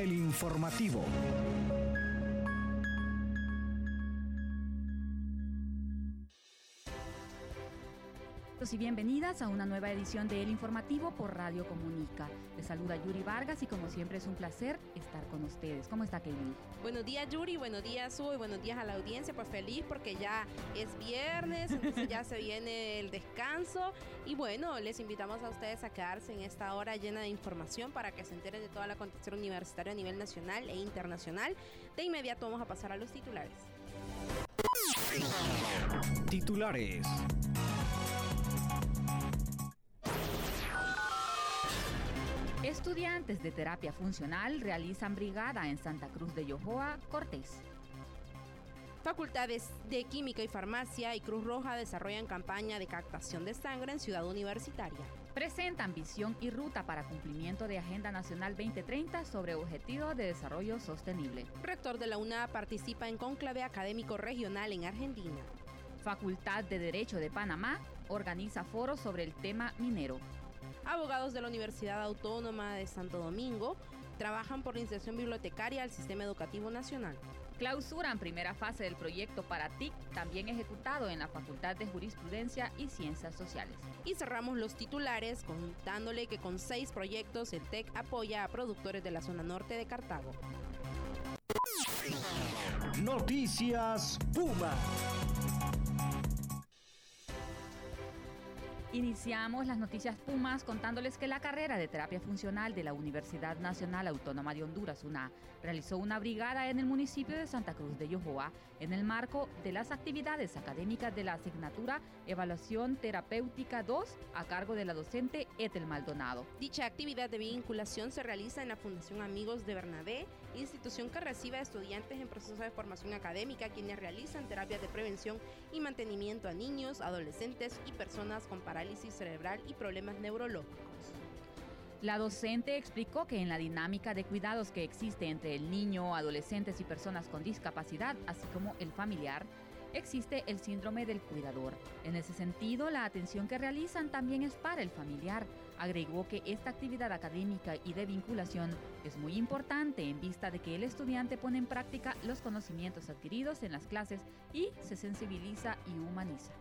el informativo. Y bienvenidas a una nueva edición de El Informativo por Radio Comunica. Les saluda Yuri Vargas y como siempre es un placer estar con ustedes. ¿Cómo está Kevin? Buenos días Yuri, buenos días Sue, buenos días a la audiencia. Pues feliz porque ya es viernes, entonces ya se viene el descanso. Y bueno, les invitamos a ustedes a quedarse en esta hora llena de información para que se enteren de toda la acontecer universitaria a nivel nacional e internacional. De inmediato vamos a pasar a los titulares. Titulares. Estudiantes de terapia funcional realizan brigada en Santa Cruz de Yojoa, Cortés. Facultades de Química y Farmacia y Cruz Roja desarrollan campaña de captación de sangre en Ciudad Universitaria. Presentan visión y ruta para cumplimiento de Agenda Nacional 2030 sobre Objetivos de Desarrollo Sostenible. Rector de la UNA participa en conclave académico regional en Argentina. Facultad de Derecho de Panamá organiza foros sobre el tema minero. Abogados de la Universidad Autónoma de Santo Domingo trabajan por la inserción bibliotecaria al sistema educativo nacional. Clausuran primera fase del proyecto para TIC, también ejecutado en la Facultad de Jurisprudencia y Ciencias Sociales. Y cerramos los titulares contándole que con seis proyectos el TEC apoya a productores de la zona norte de Cartago. Noticias Puma. Iniciamos las noticias Pumas contándoles que la carrera de terapia funcional de la Universidad Nacional Autónoma de Honduras, UNA, realizó una brigada en el municipio de Santa Cruz de Yojoa en el marco de las actividades académicas de la asignatura Evaluación Terapéutica 2 a cargo de la docente Ethel Maldonado. Dicha actividad de vinculación se realiza en la Fundación Amigos de Bernabé, institución que recibe estudiantes en proceso de formación académica quienes realizan terapias de prevención y mantenimiento a niños, adolescentes y personas con parálisis cerebral y problemas neurológicos. La docente explicó que en la dinámica de cuidados que existe entre el niño, adolescentes y personas con discapacidad, así como el familiar, existe el síndrome del cuidador. En ese sentido, la atención que realizan también es para el familiar. Agregó que esta actividad académica y de vinculación es muy importante en vista de que el estudiante pone en práctica los conocimientos adquiridos en las clases y se sensibiliza y humaniza.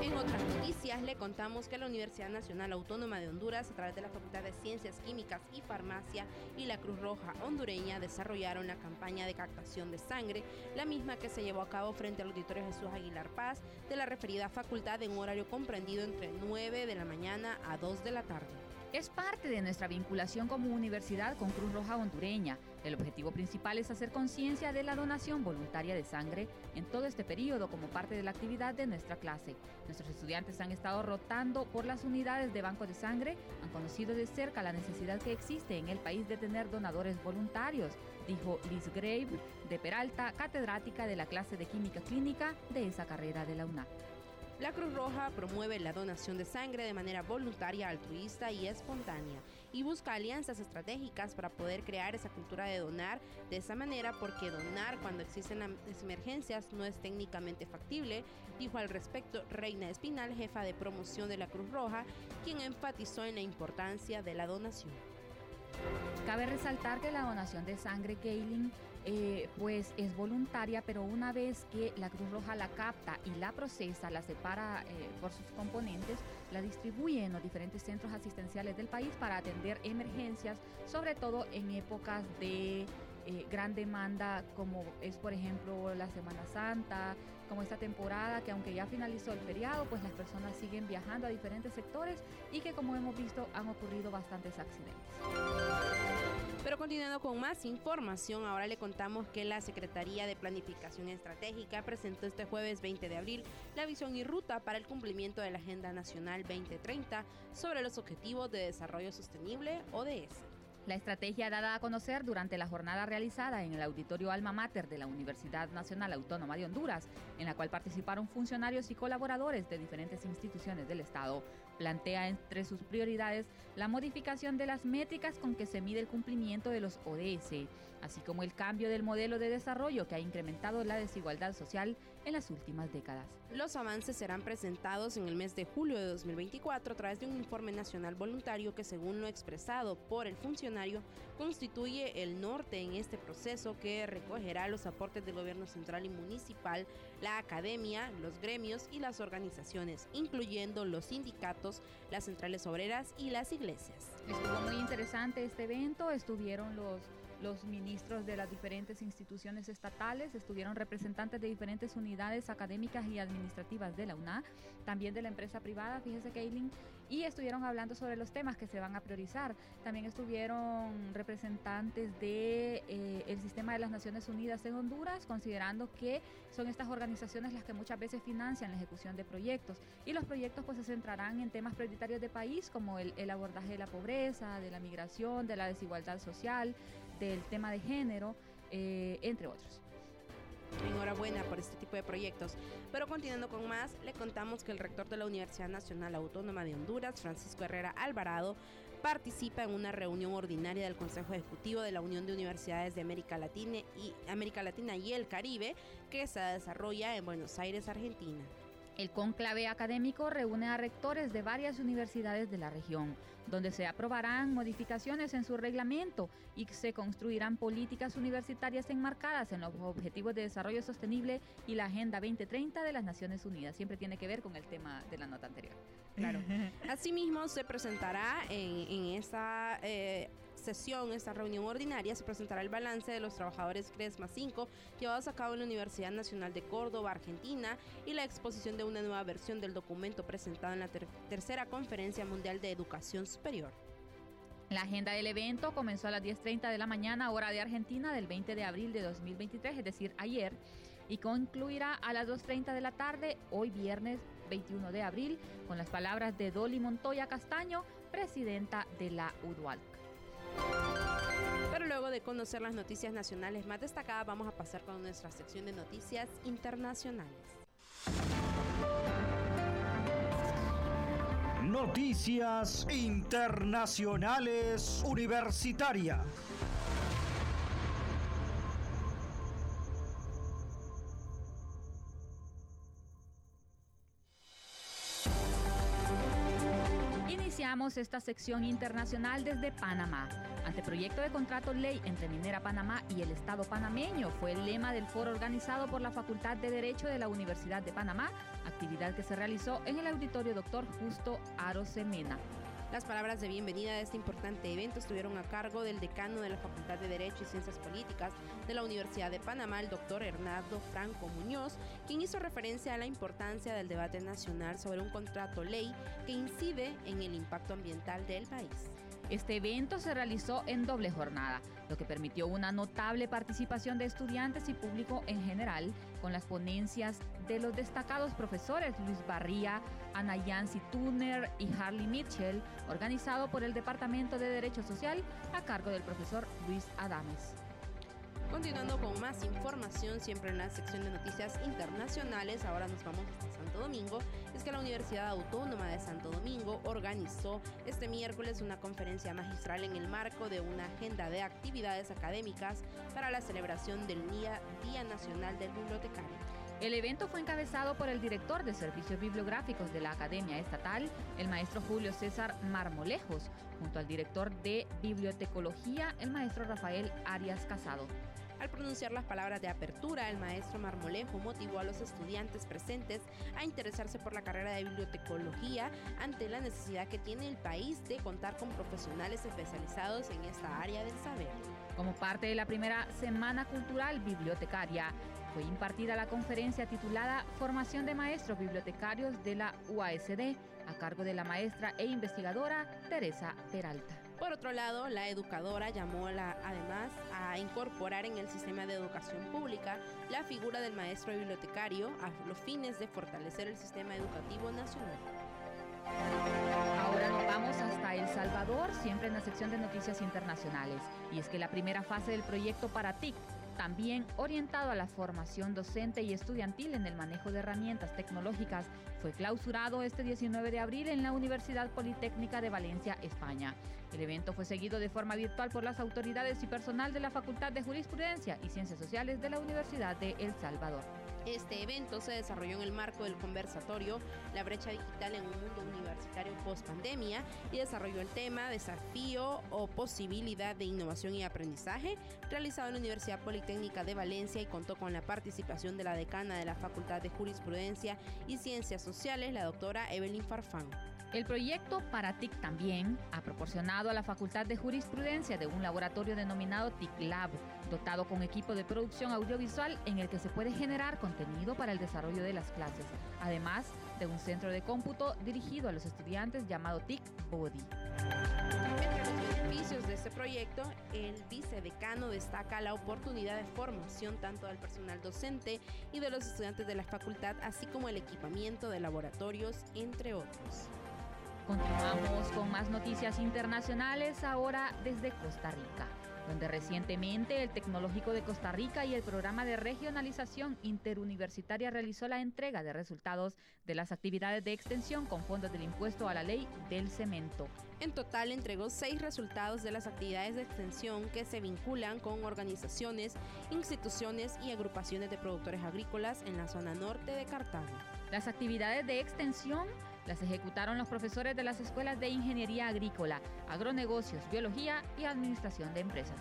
En otras noticias le contamos que la Universidad Nacional Autónoma de Honduras, a través de la Facultad de Ciencias Químicas y Farmacia y la Cruz Roja hondureña, desarrollaron la campaña de captación de sangre, la misma que se llevó a cabo frente al Auditorio Jesús Aguilar Paz de la referida facultad en horario comprendido entre 9 de la mañana a 2 de la tarde. Es parte de nuestra vinculación como universidad con Cruz Roja Hondureña. El objetivo principal es hacer conciencia de la donación voluntaria de sangre en todo este periodo como parte de la actividad de nuestra clase. Nuestros estudiantes han estado rotando por las unidades de banco de sangre, han conocido de cerca la necesidad que existe en el país de tener donadores voluntarios, dijo Liz Grave de Peralta, catedrática de la clase de Química Clínica de esa carrera de la UNAP. La Cruz Roja promueve la donación de sangre de manera voluntaria, altruista y espontánea y busca alianzas estratégicas para poder crear esa cultura de donar de esa manera porque donar cuando existen emergencias no es técnicamente factible, dijo al respecto Reina Espinal, jefa de promoción de la Cruz Roja, quien enfatizó en la importancia de la donación. Cabe resaltar que la donación de sangre, Kaylin, eh, pues es voluntaria, pero una vez que la Cruz Roja la capta y la procesa, la separa eh, por sus componentes, la distribuye en los diferentes centros asistenciales del país para atender emergencias, sobre todo en épocas de eh, gran demanda, como es por ejemplo la Semana Santa, como esta temporada que aunque ya finalizó el feriado, pues las personas siguen viajando a diferentes sectores y que como hemos visto han ocurrido bastantes accidentes. Pero continuando con más información, ahora le contamos que la Secretaría de Planificación Estratégica presentó este jueves 20 de abril la visión y ruta para el cumplimiento de la Agenda Nacional 2030 sobre los Objetivos de Desarrollo Sostenible ODS. La estrategia dada a conocer durante la jornada realizada en el auditorio Alma Mater de la Universidad Nacional Autónoma de Honduras, en la cual participaron funcionarios y colaboradores de diferentes instituciones del Estado, plantea entre sus prioridades la modificación de las métricas con que se mide el cumplimiento de los ODS, así como el cambio del modelo de desarrollo que ha incrementado la desigualdad social en las últimas décadas. Los avances serán presentados en el mes de julio de 2024 a través de un informe nacional voluntario que, según lo expresado por el funcionario, constituye el norte en este proceso que recogerá los aportes del gobierno central y municipal, la academia, los gremios y las organizaciones, incluyendo los sindicatos, las centrales obreras y las iglesias. Estuvo muy interesante este evento, estuvieron los los ministros de las diferentes instituciones estatales, estuvieron representantes de diferentes unidades académicas y administrativas de la UNA, también de la empresa privada, fíjese Kaylin, y estuvieron hablando sobre los temas que se van a priorizar. También estuvieron representantes de eh, el sistema de las Naciones Unidas en Honduras, considerando que son estas organizaciones las que muchas veces financian la ejecución de proyectos y los proyectos pues se centrarán en temas prioritarios de país como el, el abordaje de la pobreza, de la migración, de la desigualdad social, del tema de género, eh, entre otros. Enhorabuena por este tipo de proyectos. Pero continuando con más, le contamos que el rector de la Universidad Nacional Autónoma de Honduras, Francisco Herrera Alvarado, participa en una reunión ordinaria del Consejo Ejecutivo de la Unión de Universidades de América Latina y América Latina y el Caribe, que se desarrolla en Buenos Aires, Argentina. El conclave académico reúne a rectores de varias universidades de la región, donde se aprobarán modificaciones en su reglamento y se construirán políticas universitarias enmarcadas en los Objetivos de Desarrollo Sostenible y la Agenda 2030 de las Naciones Unidas. Siempre tiene que ver con el tema de la nota anterior. Claro. Asimismo, se presentará en, esta eh, sesión, esta reunión ordinaria, se presentará el balance de los trabajadores CRESMA 5 llevados a cabo en la Universidad Nacional de Córdoba, Argentina, y la exposición de una nueva versión del documento presentado en la tercera Conferencia Mundial de Educación Superior. La agenda del evento comenzó a las 10.30 de la mañana, hora de Argentina, del 20 de abril de 2023, es decir, ayer, y concluirá a las 2.30 de la tarde, hoy viernes 21 de abril, con las palabras de Dolly Montoya Castaño, presidenta de la UDUALC. Pero luego de conocer las noticias nacionales más destacadas, vamos a pasar con nuestra sección de noticias internacionales. Noticias Internacionales Universitarias. Esta sección internacional desde Panamá. Anteproyecto de contrato ley entre Minera Panamá y el Estado panameño fue el lema del foro organizado por la Facultad de Derecho de la Universidad de Panamá, actividad que se realizó en el auditorio Dr. Justo Arosemena. Las palabras de bienvenida de este importante evento estuvieron a cargo del decano de la Facultad de Derecho y Ciencias Políticas de la Universidad de Panamá, el doctor Hernando Franco Muñoz, quien hizo referencia a la importancia del debate nacional sobre un contrato ley que incide en el impacto ambiental del país. Este evento se realizó en doble jornada, lo que permitió una notable participación de estudiantes y público en general, con las ponencias de los destacados profesores Luis Barría, Ana Yancy Tuner y Harley Mitchell, organizado por el Departamento de Derecho Social a cargo del profesor Luis Adames. Continuando con más información, siempre en la sección de noticias internacionales, ahora nos vamos a Santo Domingo, es que la Universidad Autónoma de Santo Domingo organizó este miércoles una conferencia magistral en el marco de una agenda de actividades académicas para la celebración del Día, Día Nacional del Bibliotecario. El evento fue encabezado por el director de Servicios Bibliográficos de la Academia Estatal, el maestro Julio César Marmolejos, junto al director de Bibliotecología, el maestro Rafael Arias Casado. Al pronunciar las palabras de apertura, el maestro Marmolejo motivó a los estudiantes presentes a interesarse por la carrera de bibliotecología ante la necesidad que tiene el país de contar con profesionales especializados en esta área del saber. Como parte de la primera Semana Cultural Bibliotecaria, fue impartida la conferencia titulada Formación de Maestros Bibliotecarios de la UASD, a cargo de la maestra e investigadora Teresa Peralta. Por otro lado, la educadora llamó además a incorporar en el sistema de educación pública la figura del maestro bibliotecario a los fines de fortalecer el sistema educativo nacional. Ahora nos vamos hasta El Salvador, siempre en la sección de noticias internacionales. Y es que la primera fase del proyecto para TIC también orientado a la formación docente y estudiantil en el manejo de herramientas tecnológicas, fue clausurado este 19 de abril en la Universidad Politécnica de Valencia, España. El evento fue seguido de forma virtual por las autoridades y personal de la Facultad de Jurisprudencia y Ciencias Sociales de la Universidad de El Salvador. Este evento se desarrolló en el marco del conversatorio La brecha digital en un mundo universitario post pandemia y desarrolló el tema Desafío o posibilidad de innovación y aprendizaje, realizado en la Universidad Politécnica de Valencia y contó con la participación de la decana de la Facultad de Jurisprudencia y Ciencias Sociales, la doctora Evelyn Farfán. El proyecto para TIC también ha proporcionado a la Facultad de Jurisprudencia de un laboratorio denominado TIC Lab, dotado con equipo de producción audiovisual en el que se puede generar contenido para el desarrollo de las clases, además de un centro de cómputo dirigido a los estudiantes llamado TIC Body. De este proyecto, el vicedecano destaca la oportunidad de formación tanto del personal docente y de los estudiantes de la facultad, así como el equipamiento de laboratorios, entre otros. Continuamos con más noticias internacionales ahora desde Costa Rica, donde recientemente el Tecnológico de Costa Rica y el Programa de Regionalización Interuniversitaria realizó la entrega de resultados de las actividades de extensión con fondos del impuesto a la ley del cemento. En total entregó seis resultados de las actividades de extensión que se vinculan con organizaciones, instituciones y agrupaciones de productores agrícolas en la zona norte de Cartago. Las actividades de extensión las ejecutaron los profesores de las escuelas de Ingeniería Agrícola, Agronegocios, Biología y Administración de Empresas.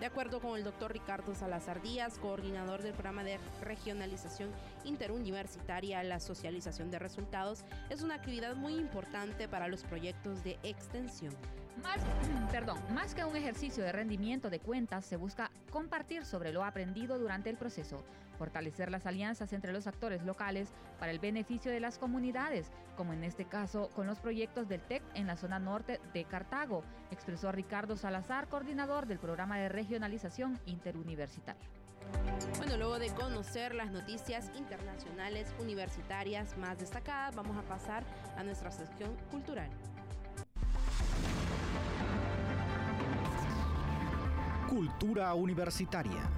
De acuerdo con el doctor Ricardo Salazar Díaz, coordinador del programa de regionalización interuniversitaria, la socialización de resultados es una actividad muy importante para los proyectos de extensión. Más, perdón, más que un ejercicio de rendimiento de cuentas, se busca compartir sobre lo aprendido durante el proceso, fortalecer las alianzas entre los actores locales para el beneficio de las comunidades, como en este caso con los proyectos del TEC en la zona norte de Cartago, expresó Ricardo Salazar, coordinador del programa de regionalización interuniversitaria. Bueno, luego de conocer las noticias internacionales universitarias más destacadas, vamos a pasar a nuestra sección cultural. Cultura universitaria.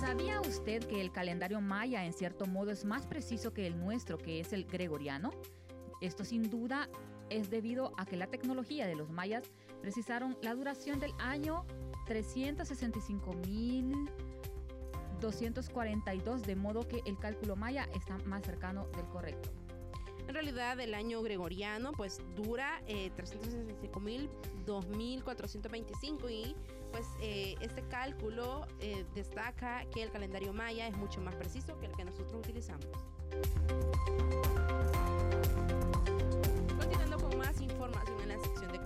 ¿Sabía usted que el calendario maya en cierto modo es más preciso que el nuestro, que es el gregoriano? Esto sin duda es debido a que la tecnología de los mayas precisaron la duración del año 365.242, de modo que el cálculo maya está más cercano del correcto. En realidad el año gregoriano pues dura eh, 365.000, y pues eh, este cálculo eh, destaca que el calendario maya es mucho más preciso que el que nosotros utilizamos. Continuando con más información en la sección de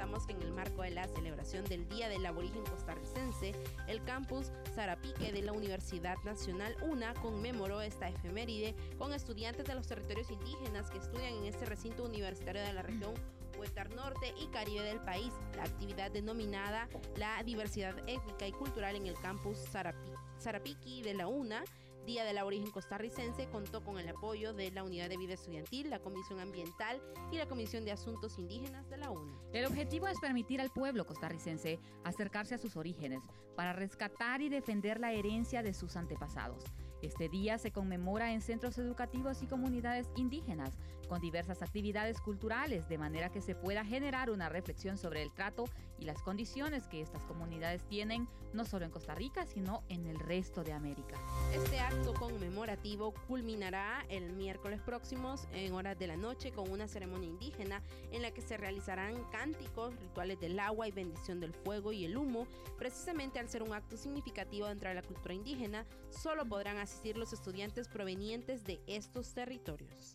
contamos que en el marco de la celebración del Día del Aborigen Costarricense, el campus Zarapique de la Universidad Nacional UNA conmemoró esta efeméride con estudiantes de los territorios indígenas que estudian en este recinto universitario de la región Huetar Norte y Caribe del país. La actividad denominada la diversidad étnica y cultural en el campus Zarapi Zarapiqui de la UNA Día del Aborigen Costarricense contó con el apoyo de la Unidad de Vida Estudiantil, la Comisión Ambiental y la Comisión de Asuntos Indígenas de la UNA. El objetivo es permitir al pueblo costarricense acercarse a sus orígenes para rescatar y defender la herencia de sus antepasados. Este día se conmemora en centros educativos y comunidades indígenas, con diversas actividades culturales, de manera que se pueda generar una reflexión sobre el trato y las condiciones que estas comunidades tienen, no solo en Costa Rica, sino en el resto de América. Este acto conmemorativo culminará el miércoles próximos en horas de la noche con una ceremonia indígena en la que se realizarán cánticos, rituales del agua y bendición del fuego y el humo. Precisamente al ser un acto significativo dentro de la cultura indígena, solo podrán asistir los estudiantes provenientes de estos territorios.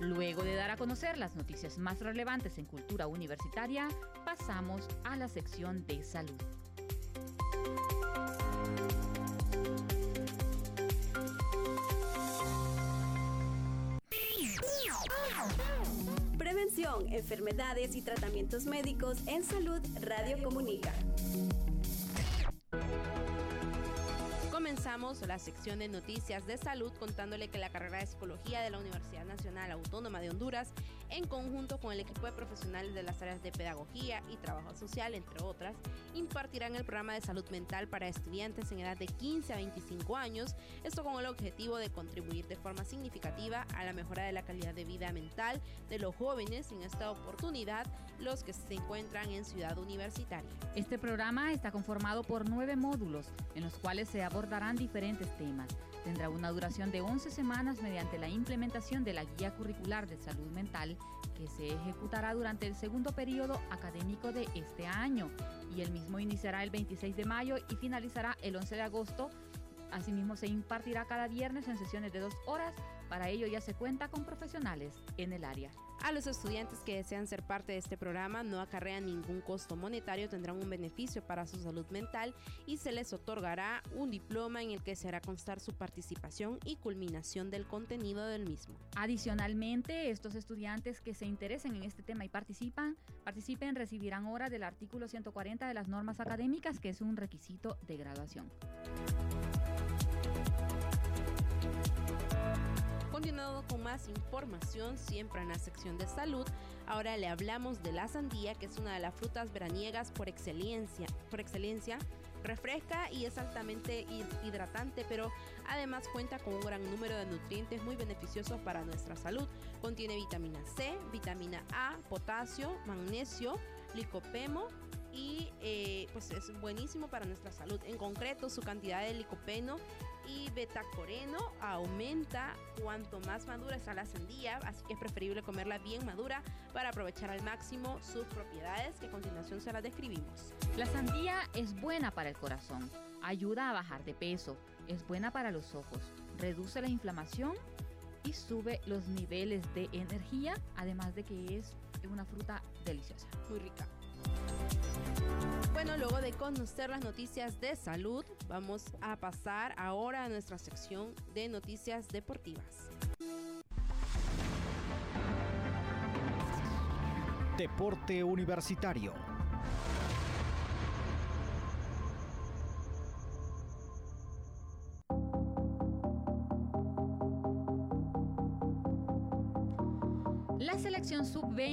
Luego de dar a conocer las noticias más relevantes en cultura universitaria, pasamos a la sección de salud. Prevención, enfermedades y tratamientos médicos en salud Radio Comunica. Comenzamos la sección de noticias de salud contándole que la carrera de psicología de la Universidad Nacional Autónoma de Honduras, en conjunto con el equipo de profesionales de las áreas de pedagogía y trabajo social, entre otras, impartirán el programa de salud mental para estudiantes en edad de 15 a 25 años, esto con el objetivo de contribuir de forma significativa a la mejora de la calidad de vida mental de los jóvenes en esta oportunidad, los que se encuentran en Ciudad Universitaria. Este programa está conformado por nueve módulos, en los cuales se abordarán diferentes temas. Tendrá una duración de 11 semanas mediante la implementación de la Guía Curricular de Salud Mental que se ejecutará durante el segundo periodo académico de este año y el mismo iniciará el 26 de mayo y finalizará el 11 de agosto. Asimismo se impartirá cada viernes en sesiones de dos horas. Para ello ya se cuenta con profesionales en el área. A los estudiantes que desean ser parte de este programa no acarrean ningún costo monetario, tendrán un beneficio para su salud mental y se les otorgará un diploma en el que se hará constar su participación y culminación del contenido del mismo. Adicionalmente, estos estudiantes que se interesen en este tema y participan, participen recibirán horas del artículo 140 de las normas académicas, que es un requisito de graduación. Continuando con más información, siempre en la sección de salud, ahora le hablamos de la sandía, que es una de las frutas veraniegas por excelencia. Por excelencia refresca y es altamente hidratante, pero además cuenta con un gran número de nutrientes muy beneficiosos para nuestra salud. Contiene vitamina C, vitamina A, potasio, magnesio, licopeno y eh, pues es buenísimo para nuestra salud. En concreto, su cantidad de licopeno y betacoreno aumenta cuanto más madura está la sandía, así que es preferible comerla bien madura para aprovechar al máximo sus propiedades que a continuación se las describimos. La sandía es buena para el corazón, ayuda a bajar de peso, es buena para los ojos, reduce la inflamación y sube los niveles de energía, además de que es una fruta deliciosa. Muy rica. Bueno, luego de conocer las noticias de salud, vamos a pasar ahora a nuestra sección de noticias deportivas. Deporte Universitario.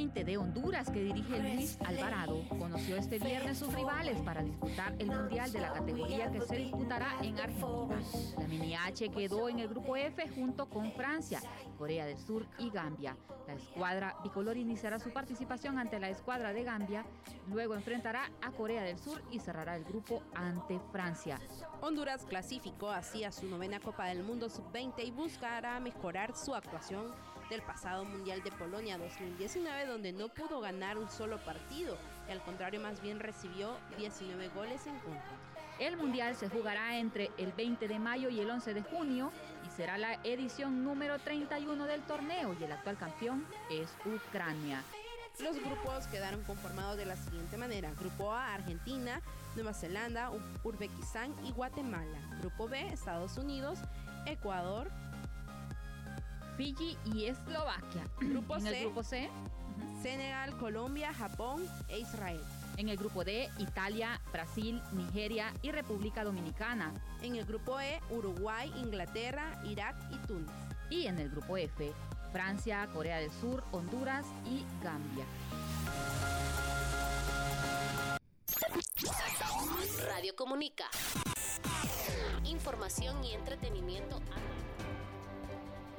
Sub-20 de Honduras que dirige Luis Alvarado conoció este viernes sus rivales para disputar el Mundial de la categoría que se disputará en Argentina. La Mini H quedó en el grupo F junto con Francia, Corea del Sur y Gambia. La escuadra bicolor iniciará su participación ante la escuadra de Gambia, luego enfrentará a Corea del Sur y cerrará el grupo ante Francia. Honduras clasificó así a su novena Copa del Mundo sub-20 y buscará mejorar su actuación del pasado Mundial de Polonia 2019, donde no pudo ganar un solo partido y al contrario más bien recibió 19 goles en contra. El Mundial se jugará entre el 20 de mayo y el 11 de junio y será la edición número 31 del torneo y el actual campeón es Ucrania. Los grupos quedaron conformados de la siguiente manera. Grupo A, Argentina, Nueva Zelanda, Uzbekistán y Guatemala. Grupo B, Estados Unidos, Ecuador, Fiji y Eslovaquia. Grupo en C, el grupo C, Senegal, Colombia, Japón e Israel. en el grupo D, Italia, Brasil, Nigeria y República Dominicana. En el grupo E, Uruguay, Inglaterra, Irak y Túnez. Y en el grupo F, Francia, Corea del Sur, Honduras y Gambia. Radio Comunica. Información y entretenimiento.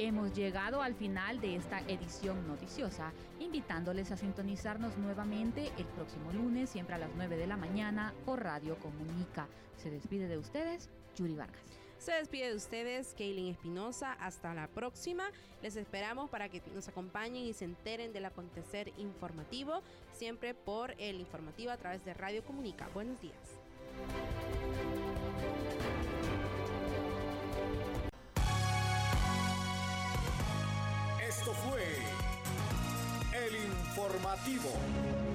Hemos llegado al final de esta edición noticiosa, invitándoles a sintonizarnos nuevamente el próximo lunes, siempre a las 9 de la mañana, por Radio Comunica. Se despide de ustedes, Yuri Vargas. Se despide de ustedes, Kaylin Espinosa. Hasta la próxima. Les esperamos para que nos acompañen y se enteren del acontecer informativo, siempre por el informativo a través de Radio Comunica. Buenos días. Fue el informativo.